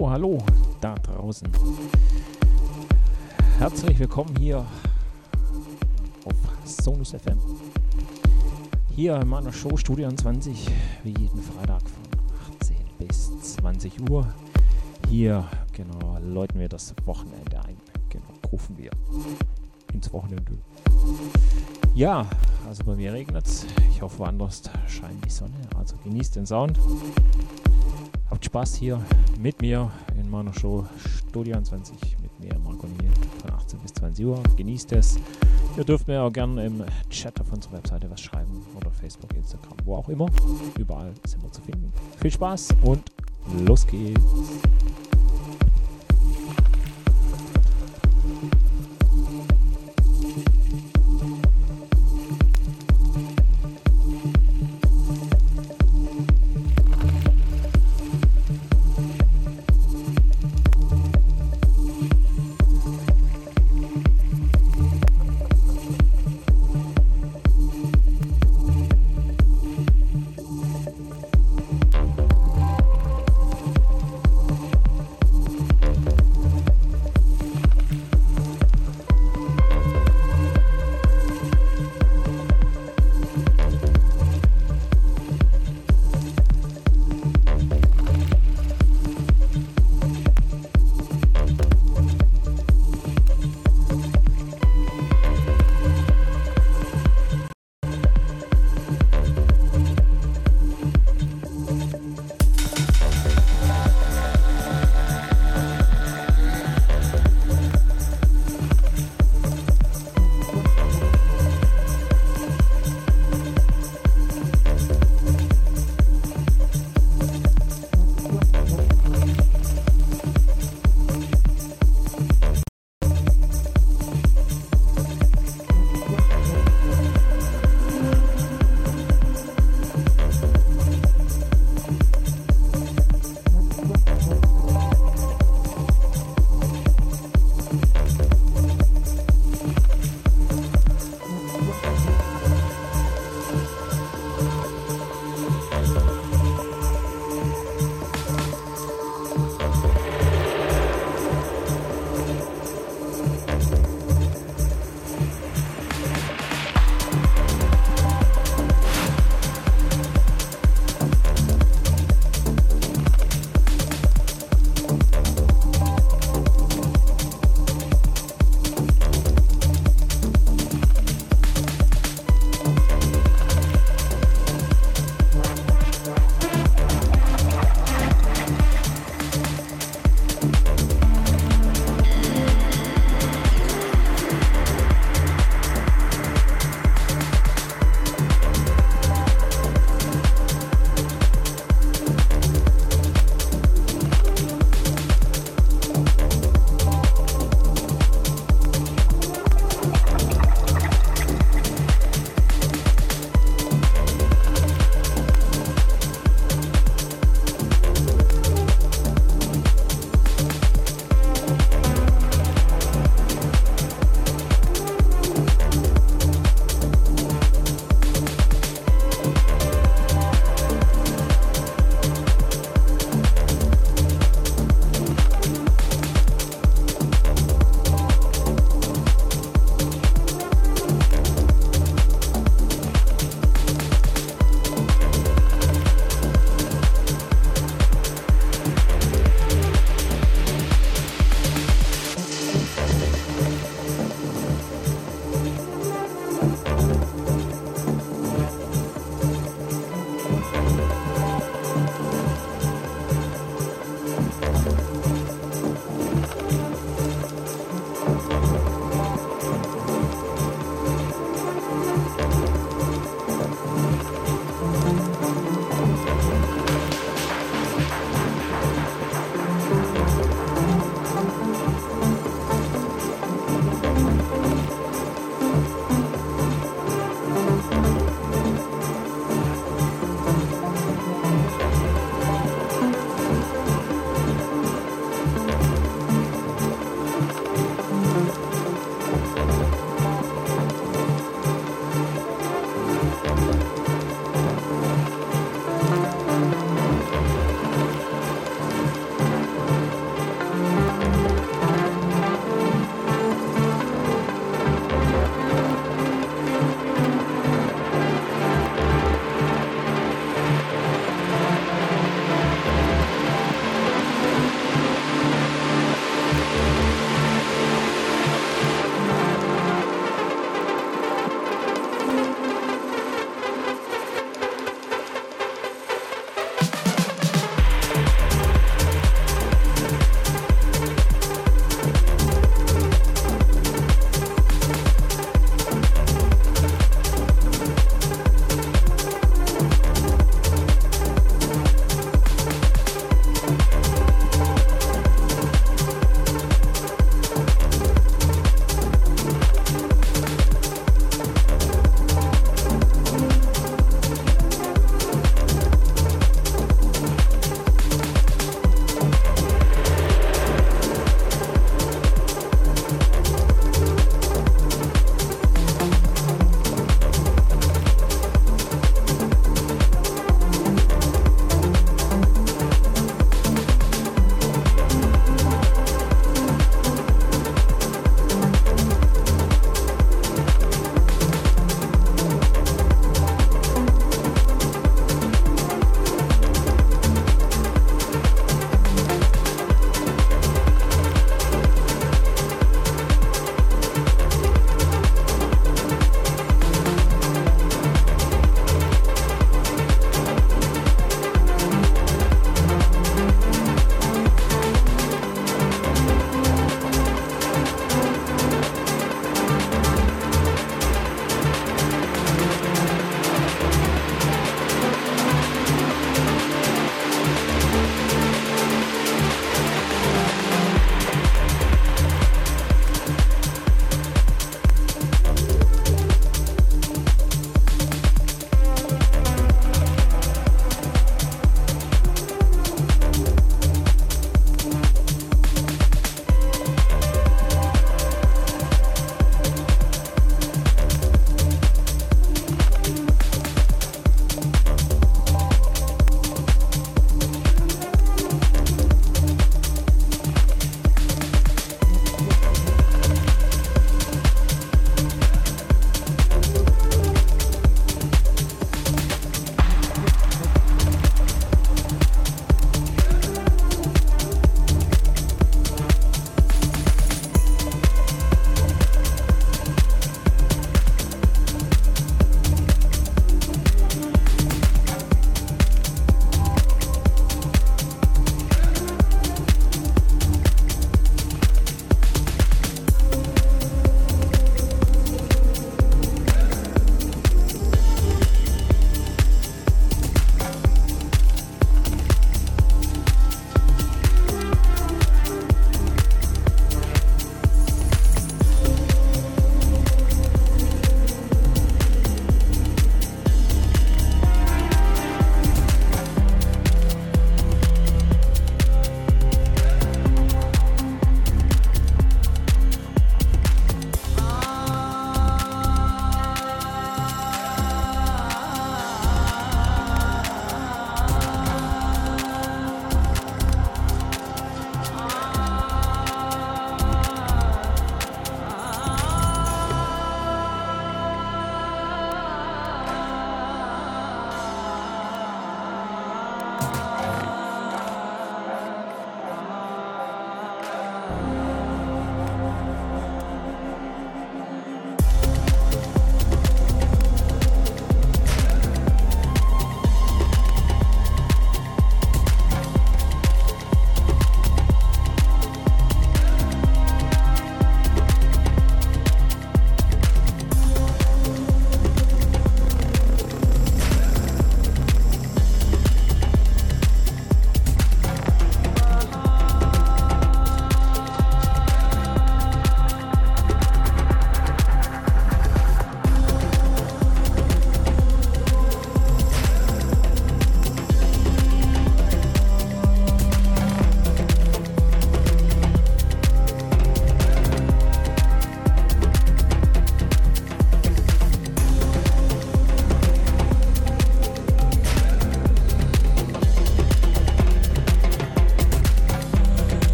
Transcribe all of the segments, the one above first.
Hallo da draußen. Herzlich willkommen hier auf Sonus FM. Hier in meiner Show Studio 20, wie jeden Freitag von 18 bis 20 Uhr. Hier, genau, läuten wir das Wochenende ein. Genau, rufen wir ins Wochenende. Ja, also bei mir regnet es. Ich hoffe, woanders scheint die Sonne. Also genießt den Sound. Habt Spaß hier mit mir in meiner Show Studio 20 mit mir, Marco Niel, von 18 bis 20 Uhr. Genießt es. Ihr dürft mir auch gerne im Chat auf unserer Webseite was schreiben oder Facebook, Instagram, wo auch immer. Überall sind wir zu finden. Viel Spaß und los geht's.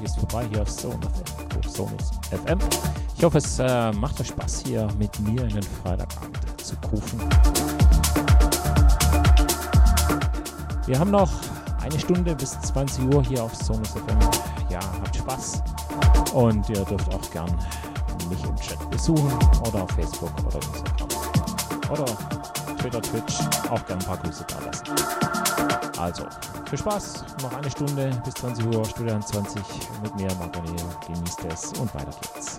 Studio 20 ist vorbei hier auf Sonus FM. Ich hoffe, es äh, macht euch Spaß hier mit mir in den Freitagabend zu kufen. Wir haben noch eine Stunde bis 20 Uhr hier auf Sonus FM. Ja, habt Spaß und ihr dürft auch gern mich im Chat besuchen oder auf Facebook oder Instagram oder Twitter, Twitch auch gern ein paar Grüße da lassen. Also, viel Spaß, noch eine Stunde bis 20 Uhr, Studio 20 mit mir, Marc Genießt es und weiter geht's.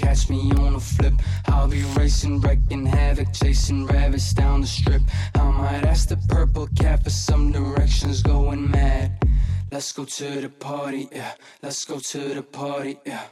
catch me on a flip. I'll be racing, wrecking havoc, chasing rabbits down the strip. I might ask the purple cat for some directions, going mad. Let's go to the party, yeah. Let's go to the party, yeah.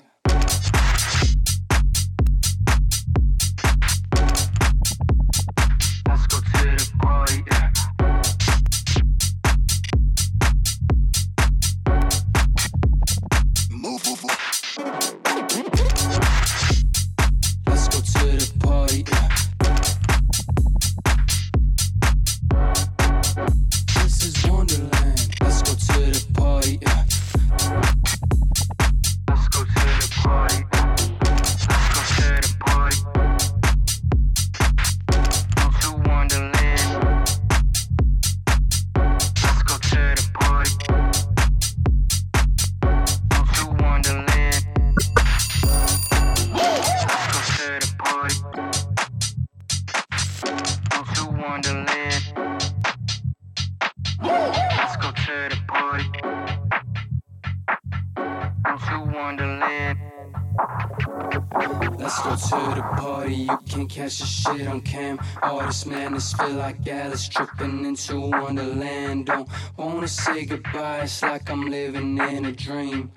Feel like Alice tripping into Wonderland. Don't wanna say goodbye, it's like I'm living in a dream.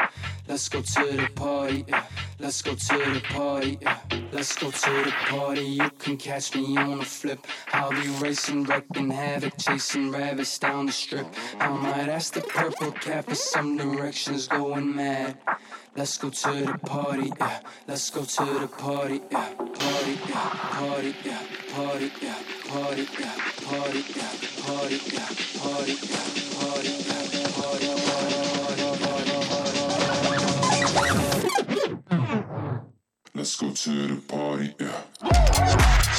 Let's go to the party, yeah. Let's go to the party, yeah. let's go to the party. You can catch me on a flip. I'll be racing, wrecking havoc, chasing rabbits down the strip. I might ask the purple cat for some directions, going mad. Let's go to the party, yeah. Let's go to the party, yeah. Party, yeah. Party, yeah. Party, yeah. Party, yeah. Party, yeah. Party, yeah. Party, yeah. Party, yeah. Party, Let's go to the party, yeah.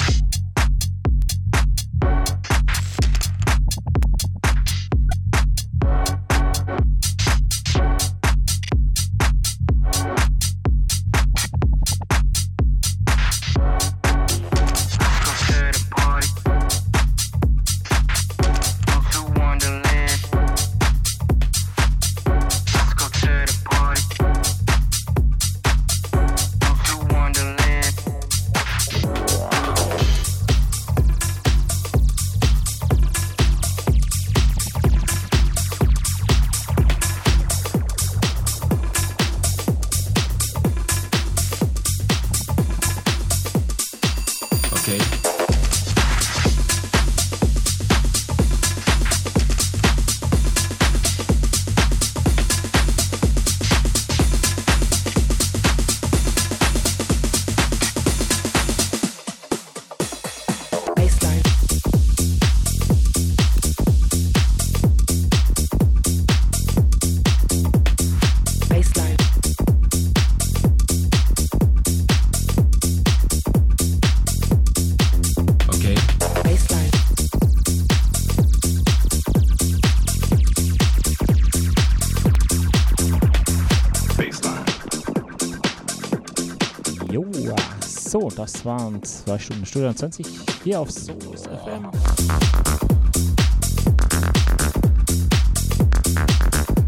Das waren zwei Stunden Studio 20 hier auf Solos FM.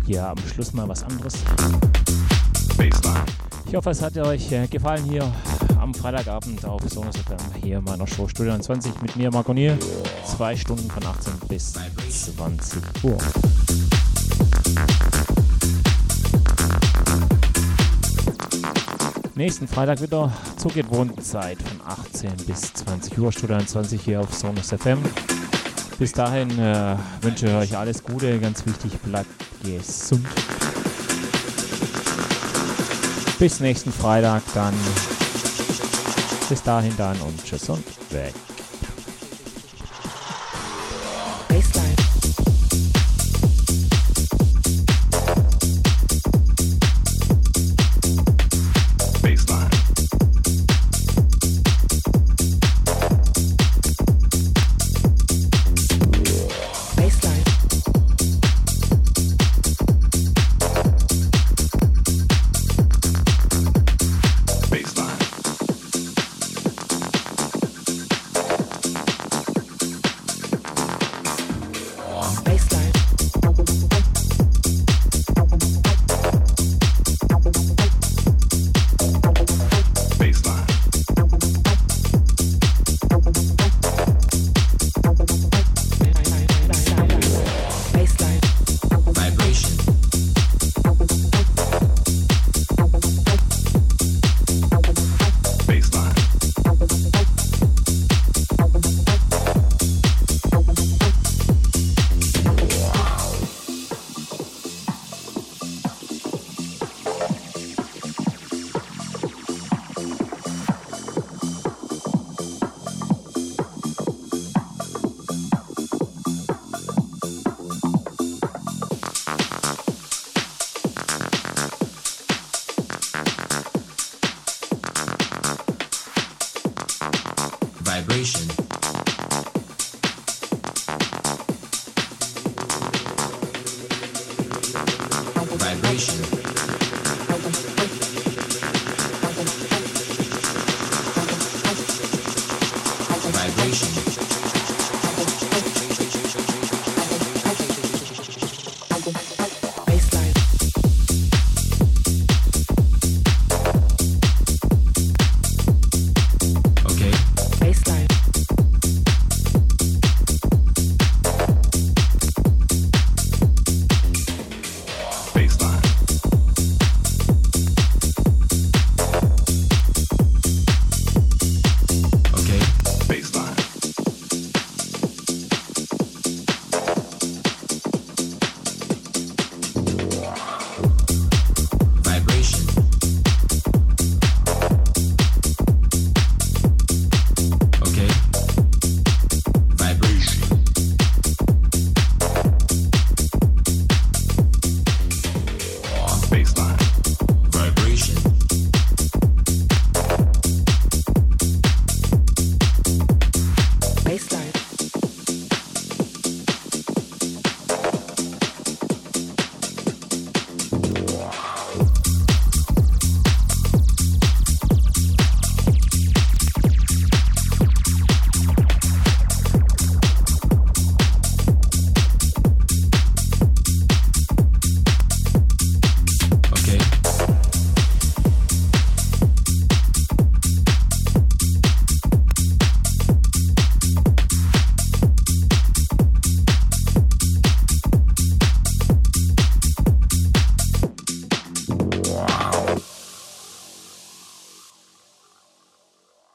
Ja, am Schluss mal was anderes. Ich hoffe, es hat euch äh, gefallen hier am Freitagabend auf Sonos FM. Hier in meiner Show Studio 20 mit mir, Marco Nier. Zwei Stunden von 18 bis 20 Uhr. Nächsten Freitag wieder zur gewohnten Zeit von 18 bis 20 Uhr, Stunde 20 hier auf Sonus FM. Bis dahin äh, wünsche ich euch alles Gute, ganz wichtig, bleibt gesund. Bis nächsten Freitag dann. Bis dahin dann und tschüss und weg.